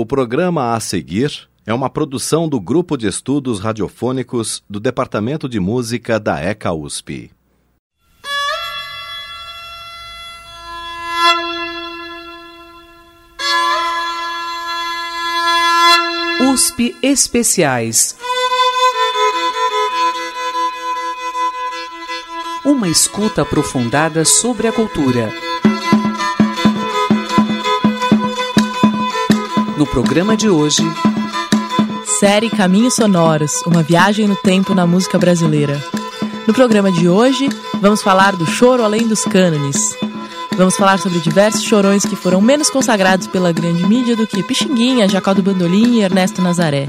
O programa a seguir é uma produção do Grupo de Estudos Radiofônicos do Departamento de Música da ECA USP. USP Especiais. Uma escuta aprofundada sobre a cultura. No programa de hoje, série Caminhos Sonoros, uma viagem no tempo na música brasileira. No programa de hoje, vamos falar do choro além dos cânones. Vamos falar sobre diversos chorões que foram menos consagrados pela grande mídia do que Pixinguinha, Jacó do Bandolim e Ernesto Nazaré.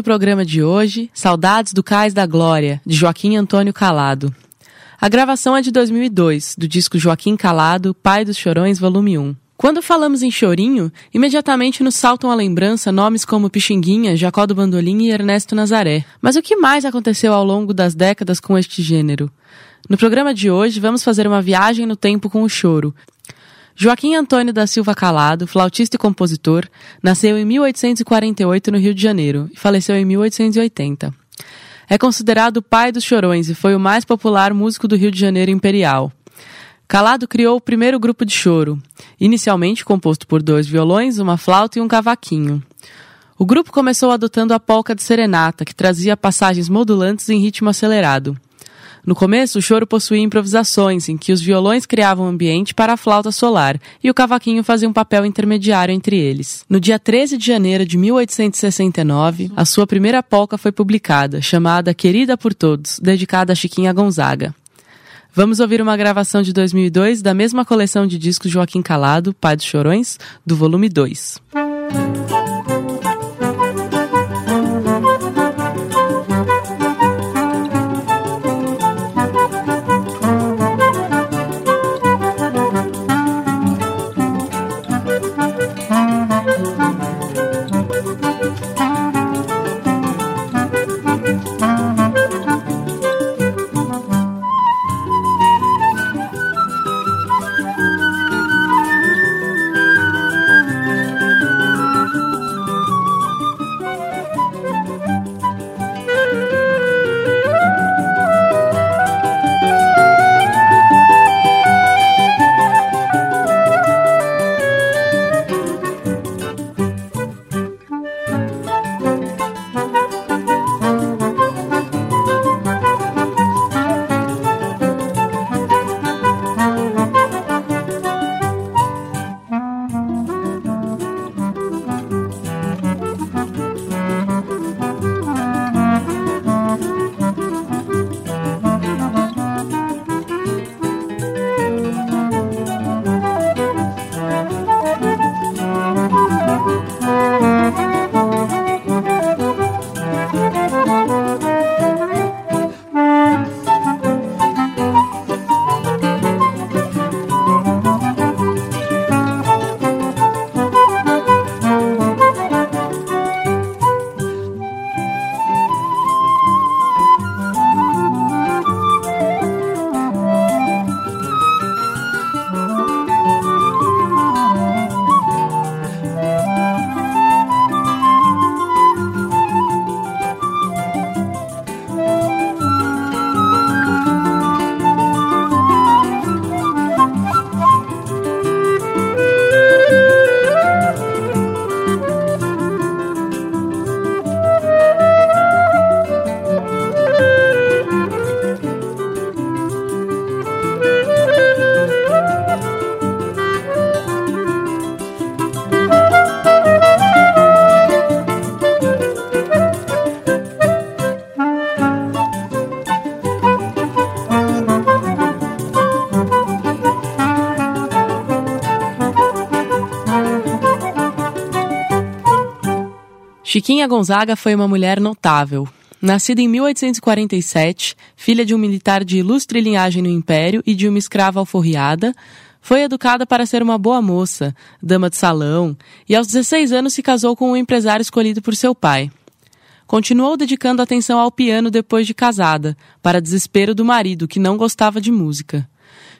Abrindo o programa de hoje, Saudades do Cais da Glória, de Joaquim Antônio Calado. A gravação é de 2002, do disco Joaquim Calado, Pai dos Chorões, volume 1. Quando falamos em chorinho, imediatamente nos saltam à lembrança nomes como Pixinguinha, Jacó do Bandolim e Ernesto Nazaré. Mas o que mais aconteceu ao longo das décadas com este gênero? No programa de hoje, vamos fazer uma viagem no tempo com o choro, Joaquim Antônio da Silva Calado, flautista e compositor, nasceu em 1848 no Rio de Janeiro e faleceu em 1880. É considerado o pai dos chorões e foi o mais popular músico do Rio de Janeiro imperial. Calado criou o primeiro grupo de choro, inicialmente composto por dois violões, uma flauta e um cavaquinho. O grupo começou adotando a polca de serenata, que trazia passagens modulantes em ritmo acelerado. No começo, o choro possuía improvisações, em que os violões criavam ambiente para a flauta solar e o cavaquinho fazia um papel intermediário entre eles. No dia 13 de janeiro de 1869, a sua primeira polca foi publicada, chamada Querida por Todos, dedicada a Chiquinha Gonzaga. Vamos ouvir uma gravação de 2002 da mesma coleção de discos Joaquim Calado, Pai dos Chorões, do volume 2. Chiquinha Gonzaga foi uma mulher notável. Nascida em 1847, filha de um militar de ilustre linhagem no Império e de uma escrava alforriada, foi educada para ser uma boa moça, dama de salão, e aos 16 anos se casou com um empresário escolhido por seu pai. Continuou dedicando atenção ao piano depois de casada, para desespero do marido, que não gostava de música.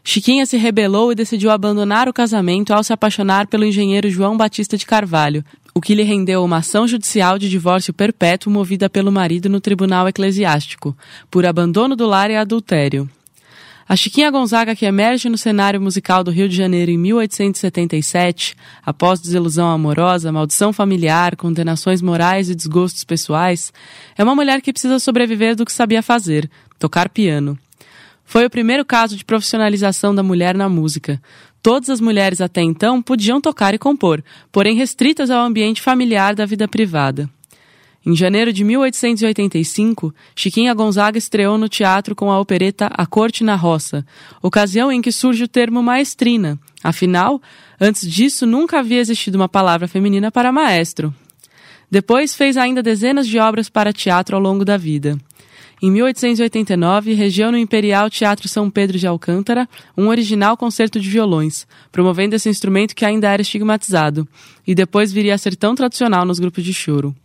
Chiquinha se rebelou e decidiu abandonar o casamento ao se apaixonar pelo engenheiro João Batista de Carvalho, o que lhe rendeu uma ação judicial de divórcio perpétuo movida pelo marido no tribunal eclesiástico, por abandono do lar e adultério. A Chiquinha Gonzaga, que emerge no cenário musical do Rio de Janeiro em 1877, após desilusão amorosa, maldição familiar, condenações morais e desgostos pessoais, é uma mulher que precisa sobreviver do que sabia fazer, tocar piano. Foi o primeiro caso de profissionalização da mulher na música. Todas as mulheres até então podiam tocar e compor, porém restritas ao ambiente familiar da vida privada. Em janeiro de 1885, Chiquinha Gonzaga estreou no teatro com a opereta A Corte na Roça, ocasião em que surge o termo maestrina. Afinal, antes disso nunca havia existido uma palavra feminina para maestro. Depois fez ainda dezenas de obras para teatro ao longo da vida. Em 1889, regeu no Imperial Teatro São Pedro de Alcântara um original concerto de violões, promovendo esse instrumento que ainda era estigmatizado, e depois viria a ser tão tradicional nos grupos de choro.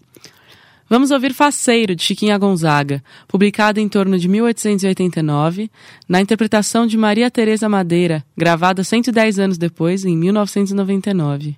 Vamos ouvir Faceiro, de Chiquinha Gonzaga, publicado em torno de 1889, na interpretação de Maria Teresa Madeira, gravada 110 anos depois, em 1999.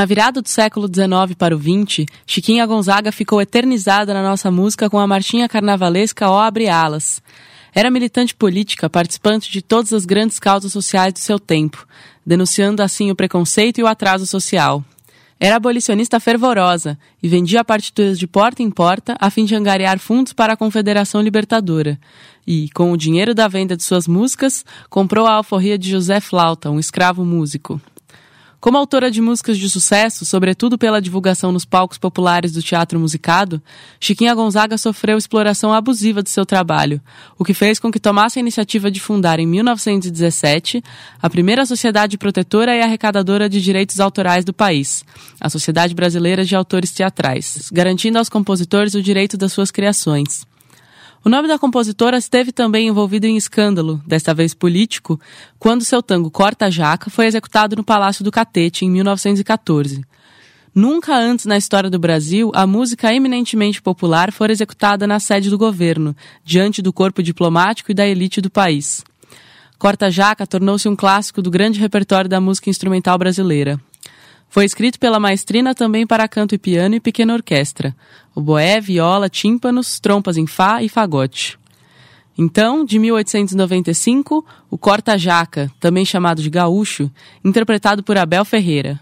Na virada do século XIX para o XX, Chiquinha Gonzaga ficou eternizada na nossa música com a marchinha carnavalesca Ó Abre Alas. Era militante política, participante de todas as grandes causas sociais do seu tempo, denunciando assim o preconceito e o atraso social. Era abolicionista fervorosa e vendia partituras de porta em porta a fim de angariar fundos para a Confederação Libertadora. E, com o dinheiro da venda de suas músicas, comprou a alforria de José Flauta, um escravo músico. Como autora de músicas de sucesso, sobretudo pela divulgação nos palcos populares do teatro musicado, Chiquinha Gonzaga sofreu exploração abusiva de seu trabalho, o que fez com que tomasse a iniciativa de fundar em 1917 a primeira sociedade protetora e arrecadadora de direitos autorais do país, a Sociedade Brasileira de Autores Teatrais, garantindo aos compositores o direito das suas criações. O nome da compositora esteve também envolvido em escândalo, desta vez político, quando seu tango Corta Jaca foi executado no Palácio do Catete em 1914. Nunca antes na história do Brasil a música eminentemente popular fora executada na sede do governo, diante do corpo diplomático e da elite do país. Corta Jaca tornou-se um clássico do grande repertório da música instrumental brasileira. Foi escrito pela maestrina também para canto e piano e pequena orquestra, oboé, viola, tímpanos, trompas em fá e fagote. Então, de 1895, o corta-jaca, também chamado de gaúcho, interpretado por Abel Ferreira.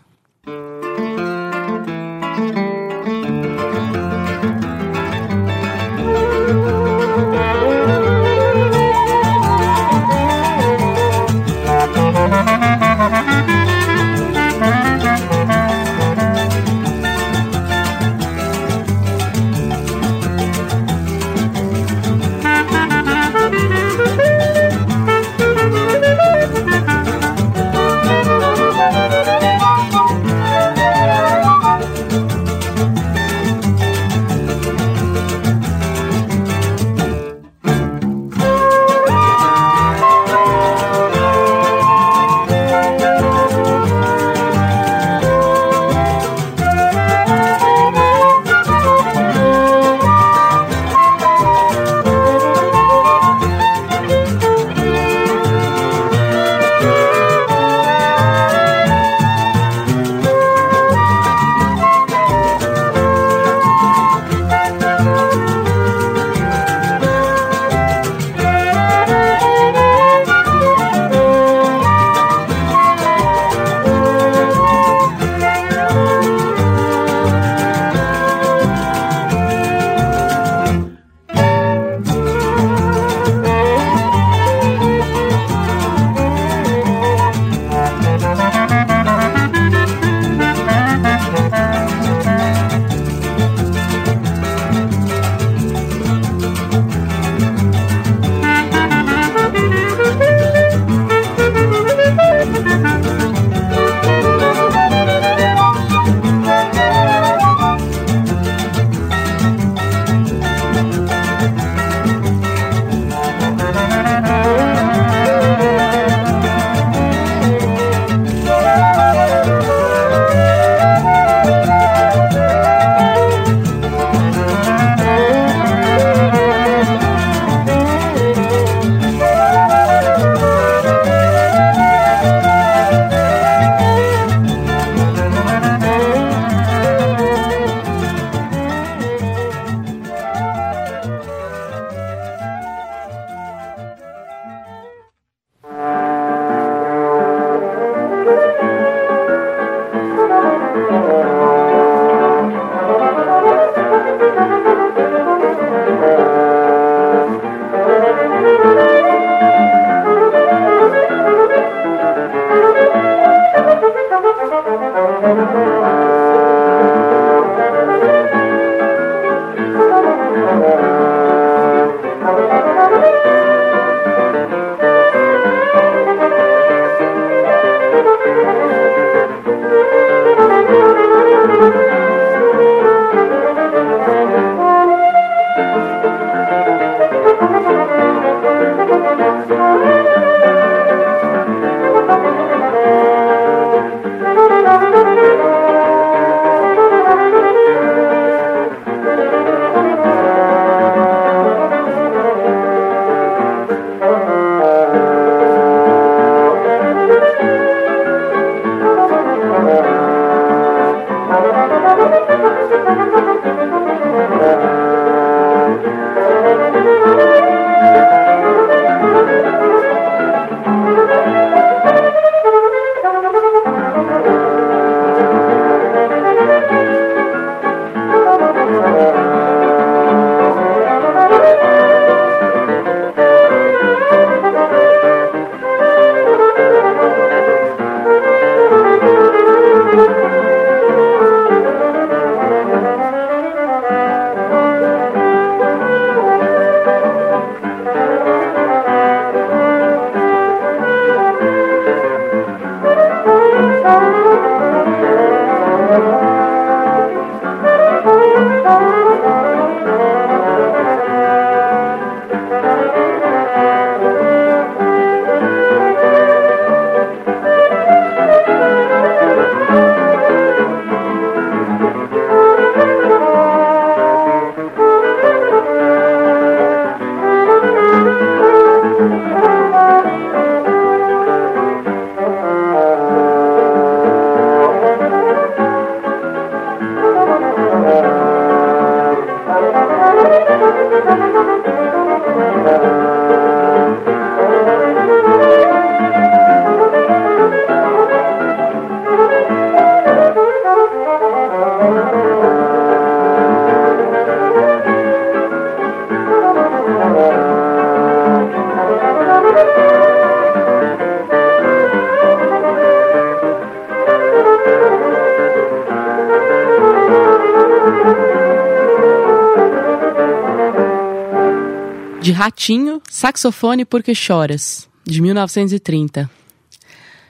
Ratinho, Saxofone Porque Choras, de 1930.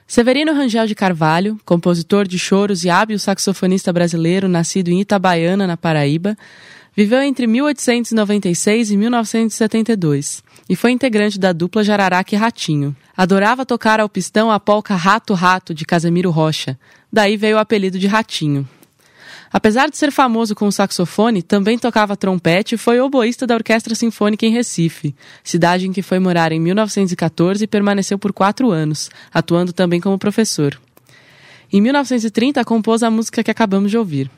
Severino Rangel de Carvalho, compositor de choros e hábil saxofonista brasileiro, nascido em Itabaiana, na Paraíba, viveu entre 1896 e 1972 e foi integrante da dupla Jararaca e Ratinho. Adorava tocar ao pistão a polca Rato Rato de Casemiro Rocha, daí veio o apelido de Ratinho. Apesar de ser famoso com o saxofone, também tocava trompete e foi oboísta da Orquestra Sinfônica em Recife, cidade em que foi morar em 1914 e permaneceu por quatro anos, atuando também como professor. Em 1930, compôs a música que acabamos de ouvir.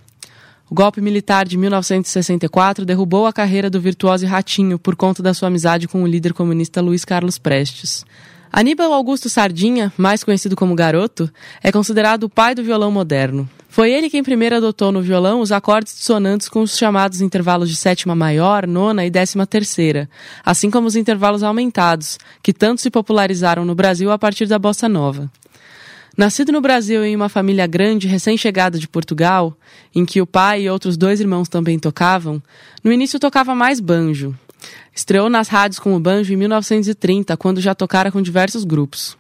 O golpe militar de 1964 derrubou a carreira do virtuoso Ratinho por conta da sua amizade com o líder comunista Luiz Carlos Prestes. Aníbal Augusto Sardinha, mais conhecido como Garoto, é considerado o pai do violão moderno. Foi ele quem primeiro adotou no violão os acordes dissonantes com os chamados intervalos de sétima maior, nona e décima terceira, assim como os intervalos aumentados, que tanto se popularizaram no Brasil a partir da bossa nova. Nascido no Brasil em uma família grande recém-chegada de Portugal, em que o pai e outros dois irmãos também tocavam, no início tocava mais banjo. Estreou nas rádios com o banjo em 1930, quando já tocara com diversos grupos.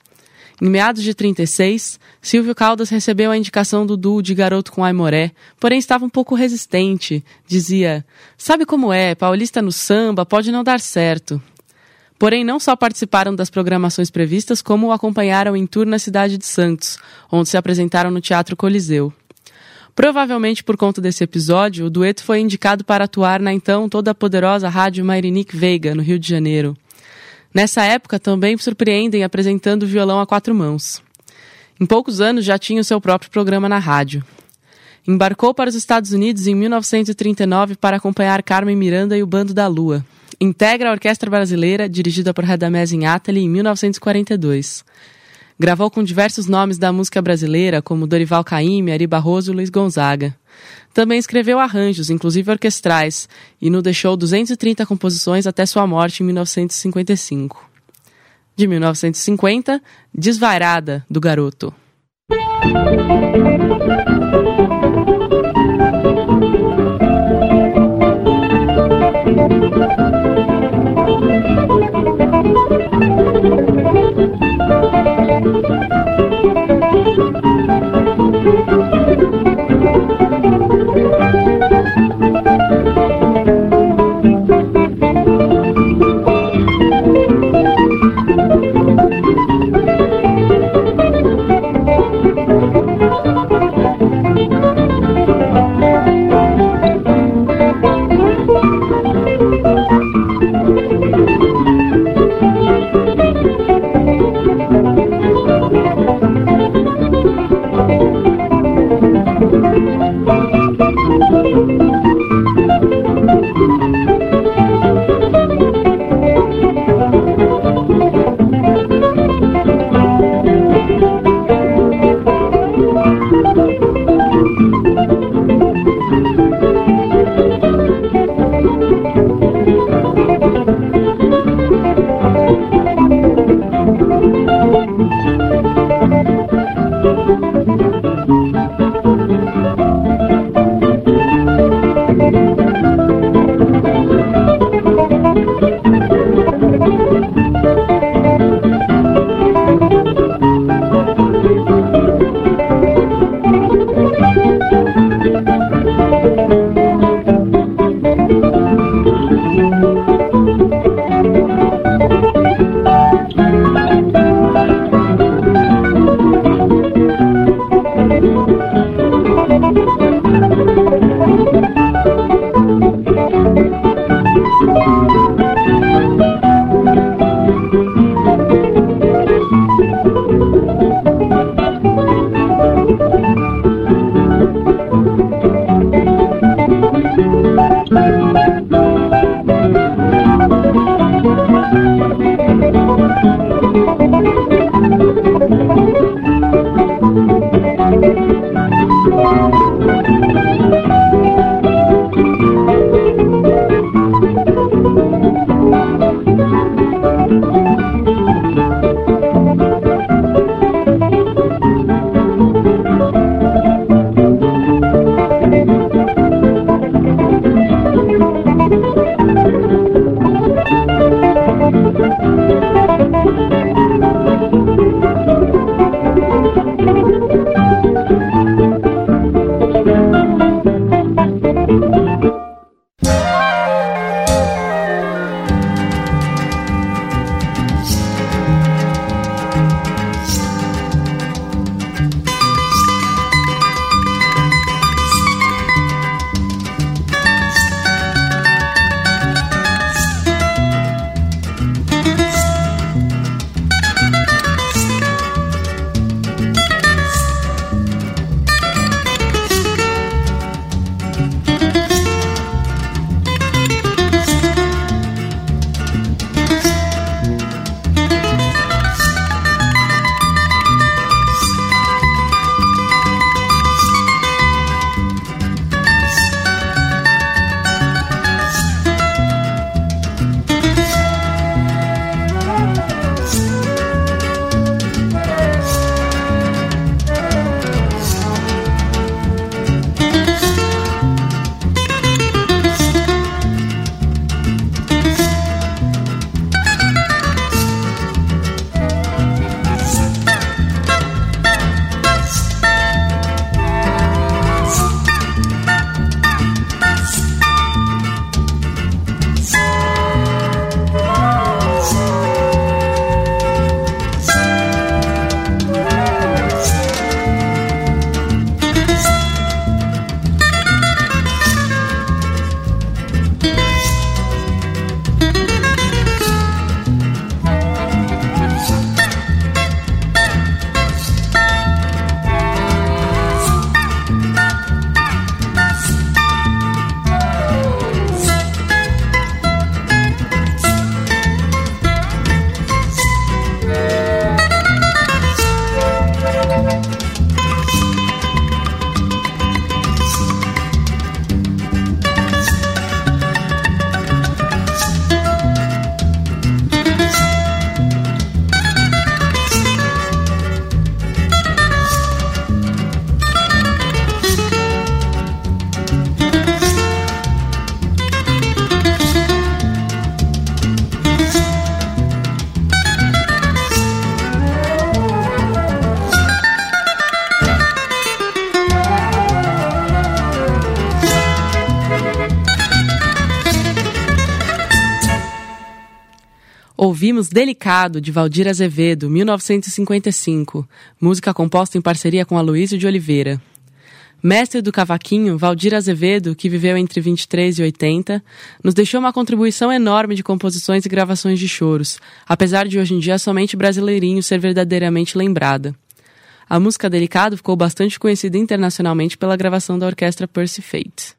Em meados de 36, Silvio Caldas recebeu a indicação do duo de Garoto com Aimoré, porém estava um pouco resistente. Dizia: Sabe como é, paulista no samba pode não dar certo. Porém, não só participaram das programações previstas, como o acompanharam em tour na cidade de Santos, onde se apresentaram no Teatro Coliseu. Provavelmente por conta desse episódio, o dueto foi indicado para atuar na então toda poderosa rádio Mairinique Veiga, no Rio de Janeiro. Nessa época, também surpreendem apresentando violão a quatro mãos. Em poucos anos já tinha o seu próprio programa na rádio. Embarcou para os Estados Unidos em 1939 para acompanhar Carmen Miranda e o Bando da Lua. Integra a Orquestra Brasileira, dirigida por Radamés Inátali, em 1942. Gravou com diversos nomes da música brasileira, como Dorival Caymmi, Ari Barroso e Luiz Gonzaga. Também escreveu arranjos, inclusive orquestrais, e nos deixou 230 composições até sua morte em 1955. De 1950, Desvairada, do Garoto. Ouvimos Delicado, de Valdir Azevedo, 1955, música composta em parceria com Aloysio de Oliveira. Mestre do cavaquinho, Valdir Azevedo, que viveu entre 23 e 80, nos deixou uma contribuição enorme de composições e gravações de choros, apesar de hoje em dia somente brasileirinho ser verdadeiramente lembrada. A música Delicado ficou bastante conhecida internacionalmente pela gravação da orquestra Percy Fate.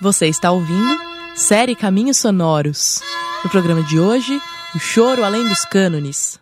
Você está ouvindo série Caminhos Sonoros. No programa de hoje, o choro além dos cânones.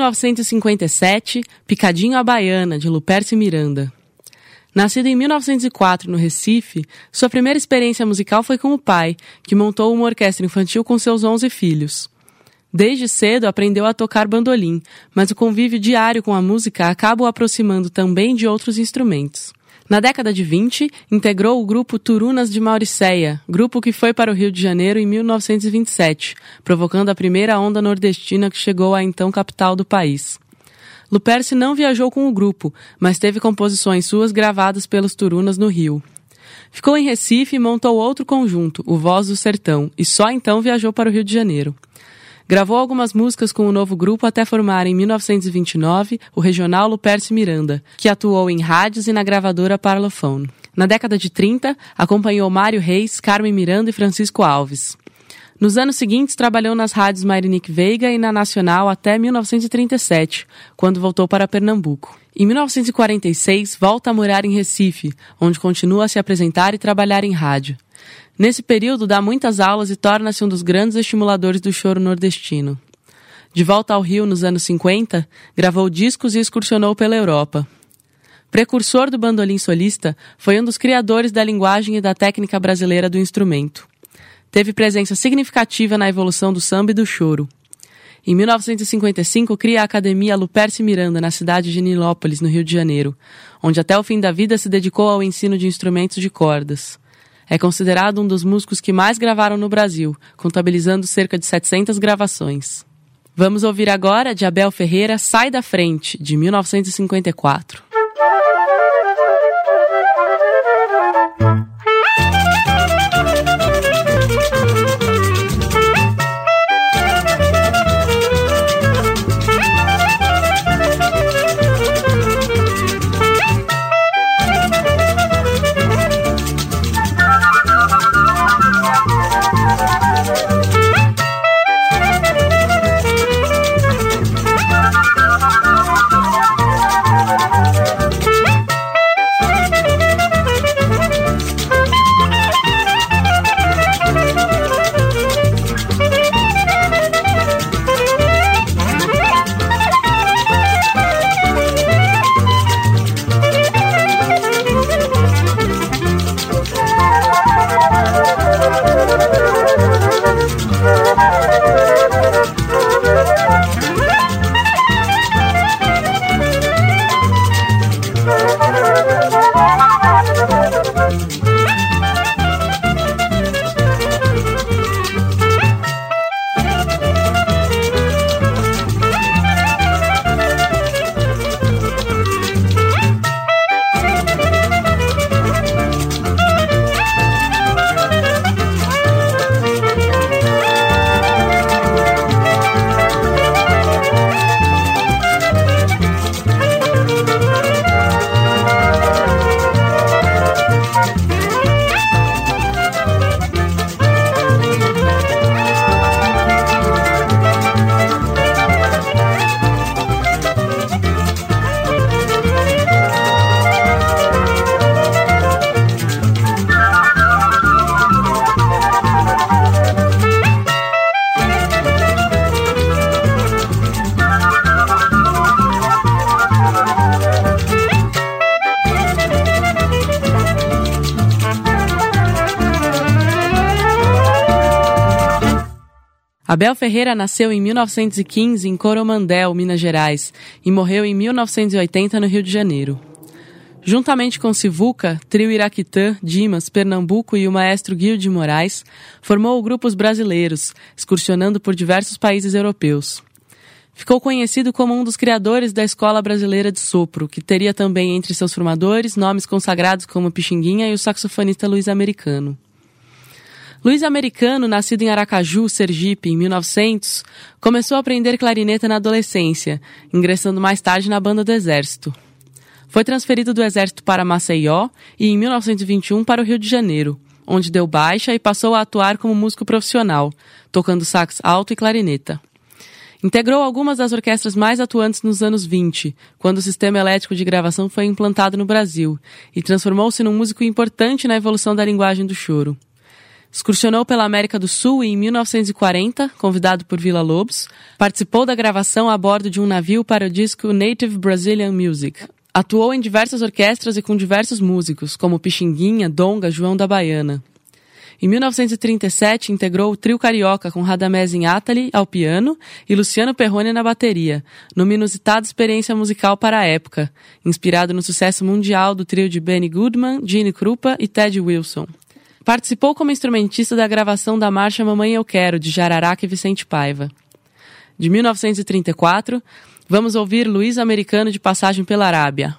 1957, Picadinho à Baiana, de Luperce Miranda. Nascido em 1904 no Recife, sua primeira experiência musical foi com o pai, que montou uma orquestra infantil com seus 11 filhos. Desde cedo aprendeu a tocar bandolim, mas o convívio diário com a música acaba o aproximando também de outros instrumentos. Na década de 20, integrou o grupo Turunas de Mauricéia, grupo que foi para o Rio de Janeiro em 1927, provocando a primeira onda nordestina que chegou à então capital do país. Luperce não viajou com o grupo, mas teve composições suas gravadas pelos Turunas no Rio. Ficou em Recife e montou outro conjunto, o Voz do Sertão, e só então viajou para o Rio de Janeiro. Gravou algumas músicas com o novo grupo até formar em 1929 o regional Luperce Miranda, que atuou em rádios e na gravadora Parlophone. Na década de 30, acompanhou Mário Reis, Carmen Miranda e Francisco Alves. Nos anos seguintes, trabalhou nas rádios Marinique Veiga e na Nacional até 1937, quando voltou para Pernambuco. Em 1946, volta a morar em Recife, onde continua a se apresentar e trabalhar em rádio. Nesse período, dá muitas aulas e torna-se um dos grandes estimuladores do choro nordestino. De volta ao Rio nos anos 50, gravou discos e excursionou pela Europa. Precursor do bandolim solista, foi um dos criadores da linguagem e da técnica brasileira do instrumento. Teve presença significativa na evolução do samba e do choro. Em 1955, cria a Academia Luperce Miranda, na cidade de Nilópolis, no Rio de Janeiro, onde até o fim da vida se dedicou ao ensino de instrumentos de cordas. É considerado um dos músicos que mais gravaram no Brasil, contabilizando cerca de 700 gravações. Vamos ouvir agora de Abel Ferreira Sai da Frente, de 1954. Abel Ferreira nasceu em 1915 em Coromandel, Minas Gerais, e morreu em 1980 no Rio de Janeiro. Juntamente com Sivuca, trio Iraquitã, Dimas, Pernambuco e o maestro Guilherme de Moraes, formou grupos brasileiros, excursionando por diversos países europeus. Ficou conhecido como um dos criadores da Escola Brasileira de Sopro, que teria também entre seus formadores nomes consagrados como Pixinguinha e o saxofonista Luiz Americano. Luiz Americano, nascido em Aracaju, Sergipe, em 1900, começou a aprender clarineta na adolescência, ingressando mais tarde na banda do Exército. Foi transferido do Exército para Maceió e, em 1921, para o Rio de Janeiro, onde deu baixa e passou a atuar como músico profissional, tocando sax alto e clarineta. Integrou algumas das orquestras mais atuantes nos anos 20, quando o sistema elétrico de gravação foi implantado no Brasil, e transformou-se num músico importante na evolução da linguagem do choro. Excursionou pela América do Sul e, em 1940, convidado por Vila Lobos, participou da gravação a bordo de um navio para o disco Native Brazilian Music. Atuou em diversas orquestras e com diversos músicos, como Pixinguinha, Donga, João da Baiana. Em 1937, integrou o trio carioca com Radamés Atali ao piano e Luciano Perrone na bateria, numa inusitada experiência musical para a época, inspirado no sucesso mundial do trio de Benny Goodman, Gene Krupa e Ted Wilson. Participou como instrumentista da gravação da marcha Mamãe Eu Quero, de Jararaca e Vicente Paiva. De 1934, vamos ouvir Luiz Americano de Passagem pela Arábia.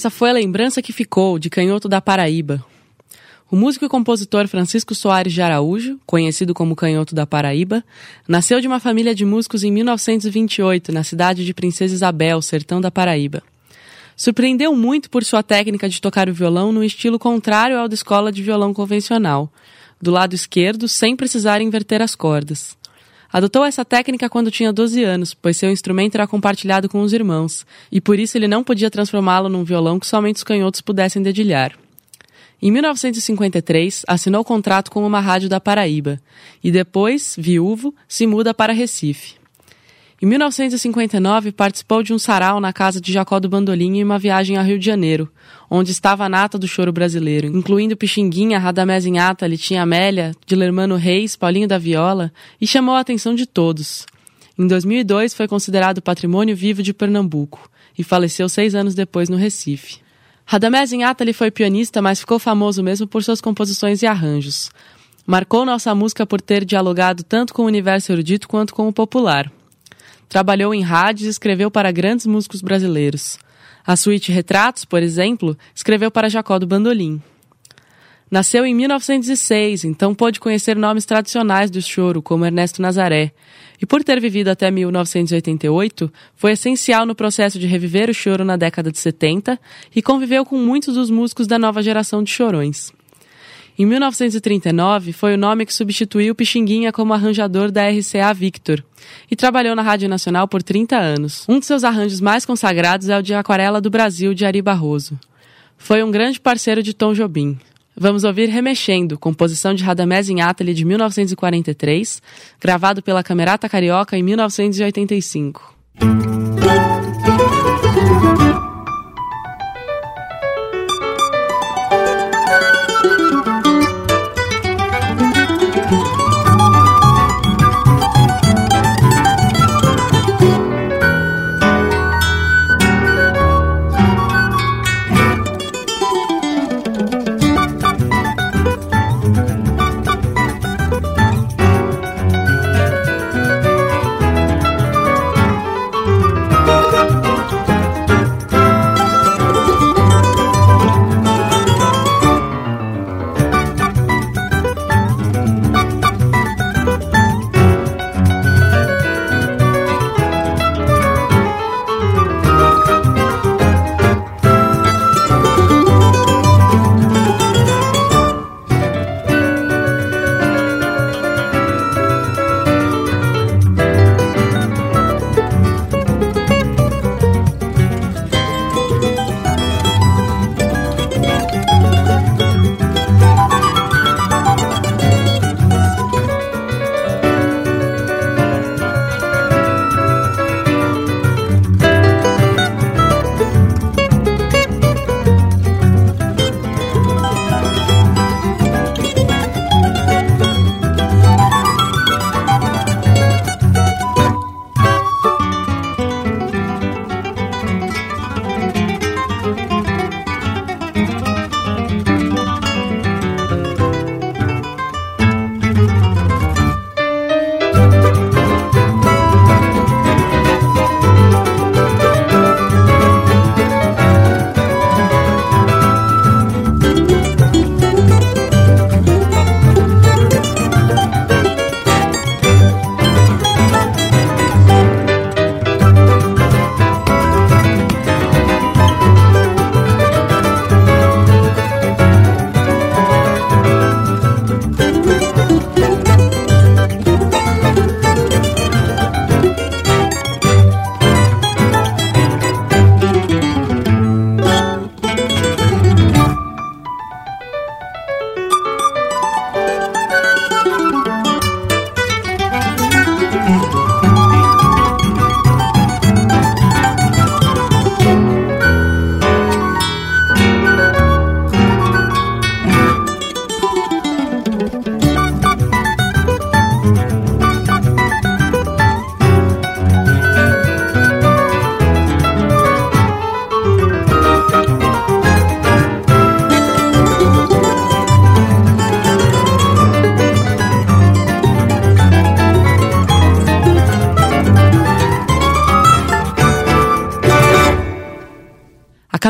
Essa foi a lembrança que ficou de Canhoto da Paraíba. O músico e compositor Francisco Soares de Araújo, conhecido como Canhoto da Paraíba, nasceu de uma família de músicos em 1928, na cidade de Princesa Isabel, sertão da Paraíba. Surpreendeu muito por sua técnica de tocar o violão no estilo contrário ao da escola de violão convencional, do lado esquerdo, sem precisar inverter as cordas. Adotou essa técnica quando tinha 12 anos, pois seu instrumento era compartilhado com os irmãos, e por isso ele não podia transformá-lo num violão que somente os canhotos pudessem dedilhar. Em 1953, assinou contrato com uma rádio da Paraíba, e depois, viúvo, se muda para Recife. Em 1959, participou de um sarau na casa de Jacó do Bandolim em uma viagem ao Rio de Janeiro, onde estava a nata do choro brasileiro, incluindo Pixinguinha, Radamés Inhata, Litinha Amélia, Dilermano Reis, Paulinho da Viola, e chamou a atenção de todos. Em 2002, foi considerado Patrimônio Vivo de Pernambuco e faleceu seis anos depois no Recife. Radamés Inhata foi pianista, mas ficou famoso mesmo por suas composições e arranjos. Marcou nossa música por ter dialogado tanto com o universo erudito quanto com o popular. Trabalhou em rádios e escreveu para grandes músicos brasileiros. A suíte Retratos, por exemplo, escreveu para Jacó do Bandolim. Nasceu em 1906, então pôde conhecer nomes tradicionais do choro, como Ernesto Nazaré. E por ter vivido até 1988, foi essencial no processo de reviver o choro na década de 70 e conviveu com muitos dos músicos da nova geração de chorões. Em 1939, foi o nome que substituiu Pixinguinha como arranjador da RCA Victor e trabalhou na Rádio Nacional por 30 anos. Um de seus arranjos mais consagrados é o de Aquarela do Brasil, de Ari Barroso. Foi um grande parceiro de Tom Jobim. Vamos ouvir Remexendo, composição de Radamés Inátali de 1943, gravado pela Camerata Carioca em 1985.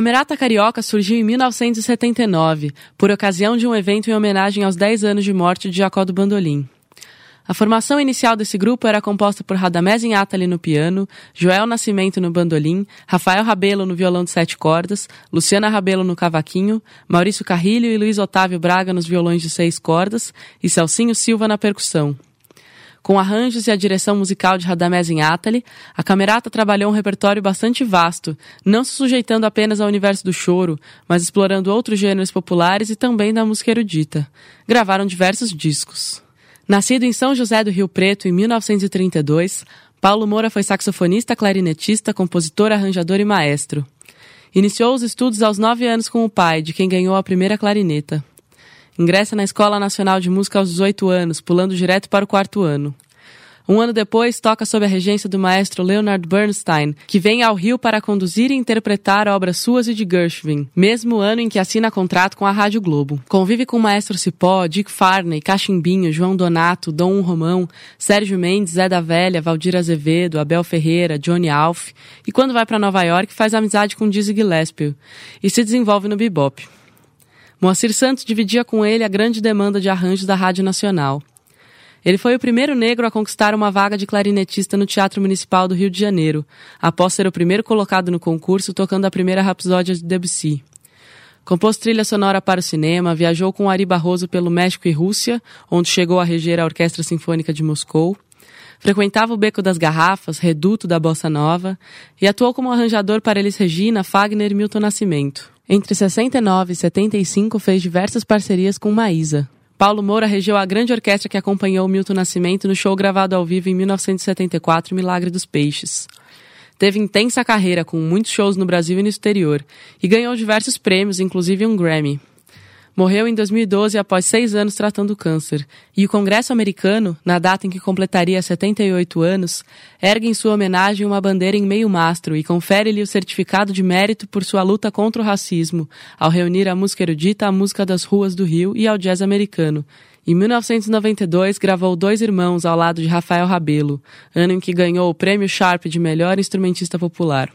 Camerata Carioca surgiu em 1979, por ocasião de um evento em homenagem aos 10 anos de morte de Jacó do Bandolim. A formação inicial desse grupo era composta por Radamés Inhatali no piano, Joel Nascimento no bandolim, Rafael Rabelo no violão de sete cordas, Luciana Rabelo no cavaquinho, Maurício Carrilho e Luiz Otávio Braga nos violões de seis cordas e Celcinho Silva na percussão. Com arranjos e a direção musical de Radamés Inhatali, a Camerata trabalhou um repertório bastante vasto, não se sujeitando apenas ao universo do choro, mas explorando outros gêneros populares e também da música erudita. Gravaram diversos discos. Nascido em São José do Rio Preto em 1932, Paulo Moura foi saxofonista, clarinetista, compositor, arranjador e maestro. Iniciou os estudos aos nove anos com o pai, de quem ganhou a primeira clarineta. Ingressa na Escola Nacional de Música aos 18 anos, pulando direto para o quarto ano. Um ano depois, toca sob a regência do maestro Leonard Bernstein, que vem ao Rio para conduzir e interpretar obras suas e de Gershwin, mesmo ano em que assina contrato com a Rádio Globo. Convive com o maestro Cipó, Dick Farney, Cachimbinho, João Donato, Dom Romão, Sérgio Mendes, Zé da Velha, Valdir Azevedo, Abel Ferreira, Johnny Alf, e quando vai para Nova York faz amizade com Dizzy Gillespie e se desenvolve no bebop. Moacir Santos dividia com ele a grande demanda de arranjos da Rádio Nacional. Ele foi o primeiro negro a conquistar uma vaga de clarinetista no Teatro Municipal do Rio de Janeiro, após ser o primeiro colocado no concurso tocando a primeira rapsódia de Debussy. Compôs trilha sonora para o cinema, viajou com Ari Barroso pelo México e Rússia, onde chegou a reger a Orquestra Sinfônica de Moscou. Frequentava o Beco das Garrafas, reduto da Bossa Nova, e atuou como arranjador para Elis Regina, Fagner e Milton Nascimento. Entre 69 e 75 fez diversas parcerias com Maísa. Paulo Moura regeu a grande orquestra que acompanhou Milton Nascimento no show gravado ao vivo em 1974, Milagre dos Peixes. Teve intensa carreira com muitos shows no Brasil e no exterior e ganhou diversos prêmios, inclusive um Grammy. Morreu em 2012 após seis anos tratando câncer, e o Congresso americano, na data em que completaria 78 anos, ergue em sua homenagem uma bandeira em meio mastro e confere-lhe o certificado de mérito por sua luta contra o racismo, ao reunir a música erudita à música das ruas do Rio e ao jazz americano. Em 1992, gravou Dois Irmãos ao lado de Rafael Rabelo, ano em que ganhou o Prêmio Sharp de Melhor Instrumentista Popular.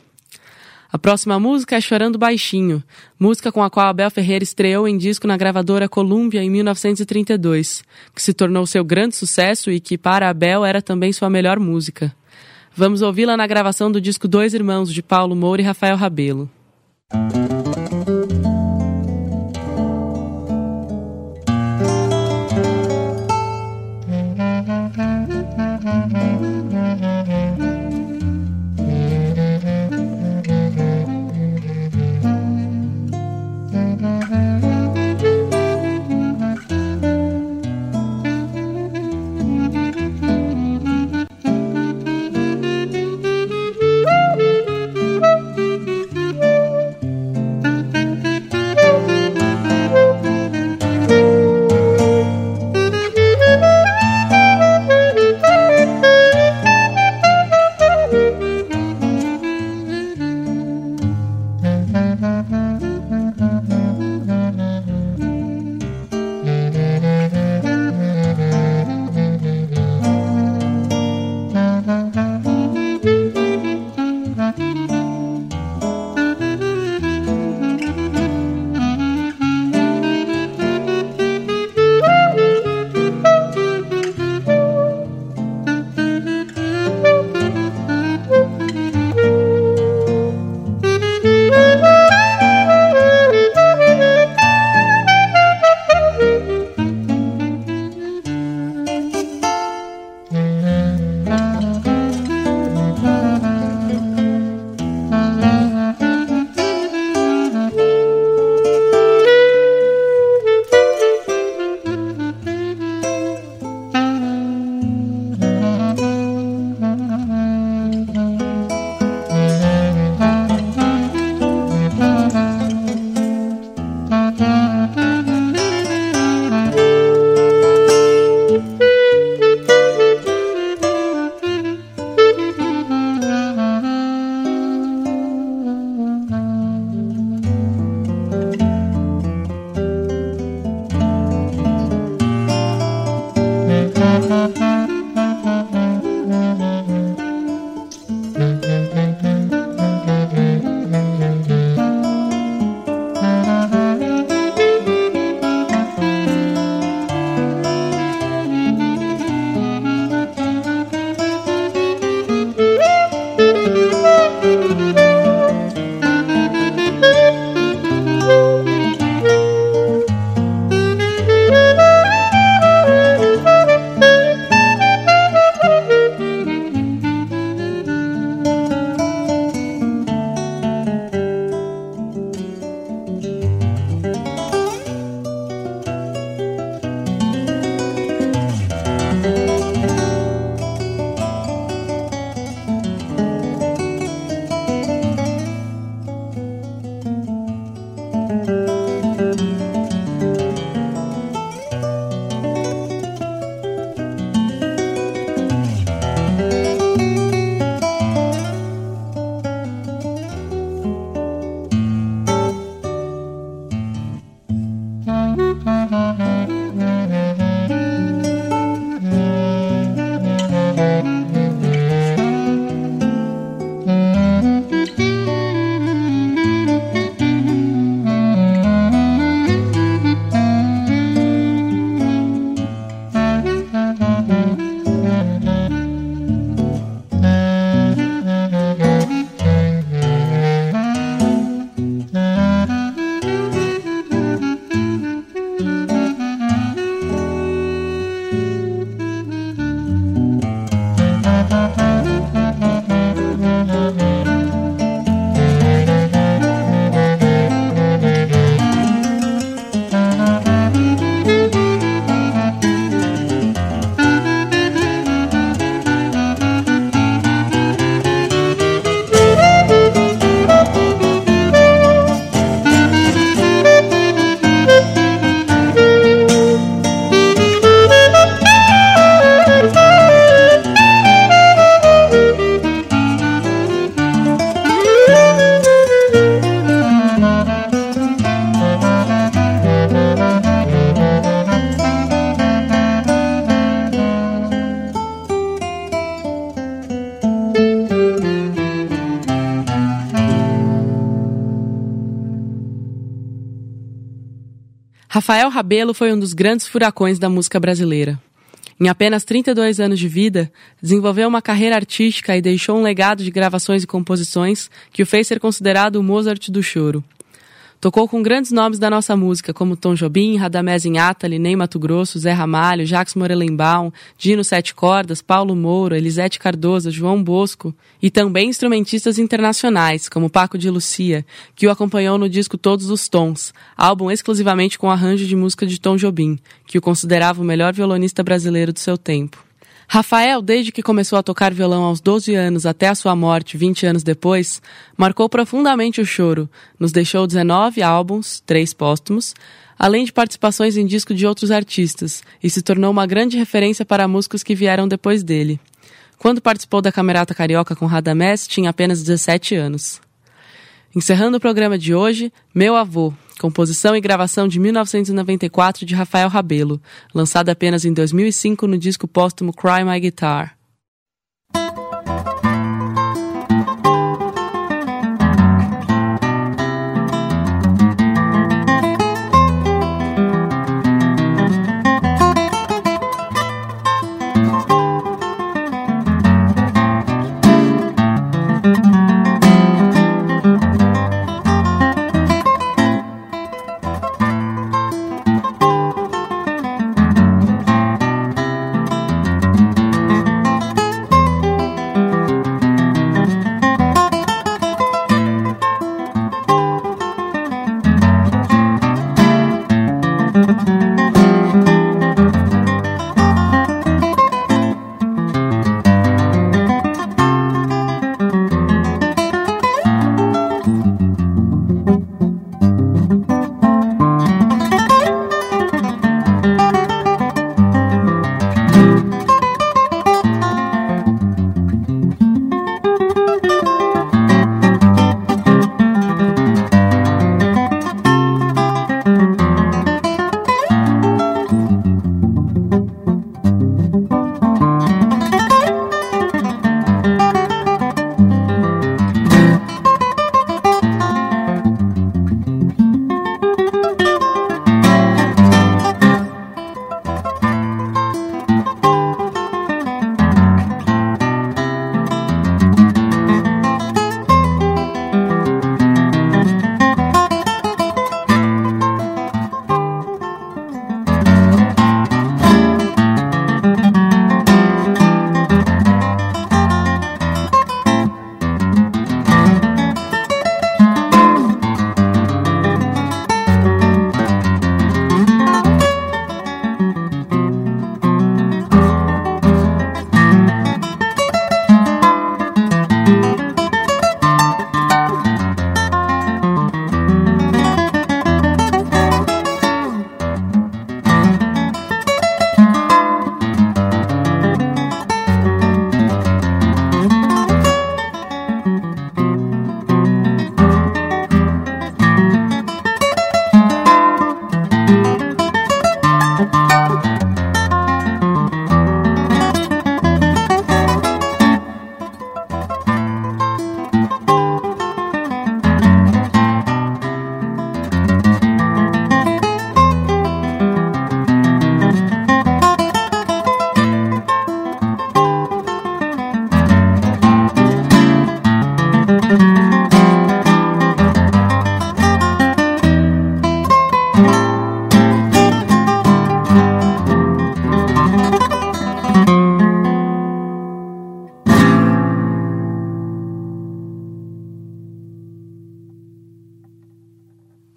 A próxima música é Chorando Baixinho, música com a qual Abel Ferreira estreou em disco na gravadora Columbia em 1932, que se tornou seu grande sucesso e que, para Abel, era também sua melhor música. Vamos ouvi-la na gravação do disco Dois Irmãos, de Paulo Moura e Rafael Rabelo. Rabelo foi um dos grandes furacões da música brasileira. Em apenas 32 anos de vida, desenvolveu uma carreira artística e deixou um legado de gravações e composições que o fez ser considerado o Mozart do choro. Tocou com grandes nomes da nossa música, como Tom Jobim, Radamés Inhatali, Ney Mato Grosso, Zé Ramalho, Jacques Morelenbaum, Dino Sete Cordas, Paulo Moura, Elisete Cardoso, João Bosco e também instrumentistas internacionais, como Paco de Lucia, que o acompanhou no disco Todos os Tons, álbum exclusivamente com arranjo de música de Tom Jobim, que o considerava o melhor violonista brasileiro do seu tempo. Rafael, desde que começou a tocar violão aos 12 anos até a sua morte 20 anos depois, marcou profundamente o choro, nos deixou 19 álbuns, três póstumos, além de participações em disco de outros artistas, e se tornou uma grande referência para músicos que vieram depois dele. Quando participou da Camerata Carioca com Radamés, tinha apenas 17 anos. Encerrando o programa de hoje, Meu Avô, composição e gravação de 1994 de Rafael Rabelo, lançada apenas em 2005 no disco póstumo Cry My Guitar.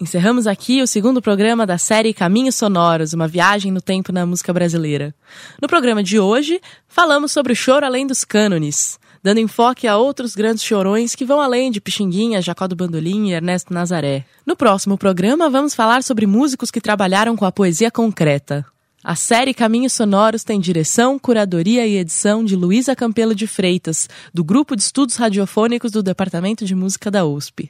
Encerramos aqui o segundo programa da série Caminhos Sonoros, uma viagem no tempo na música brasileira. No programa de hoje, falamos sobre o choro além dos cânones, dando enfoque a outros grandes chorões que vão além de Pixinguinha, Jacó do Bandolim e Ernesto Nazaré. No próximo programa, vamos falar sobre músicos que trabalharam com a poesia concreta. A série Caminhos Sonoros tem direção, curadoria e edição de Luísa Campelo de Freitas, do Grupo de Estudos Radiofônicos do Departamento de Música da USP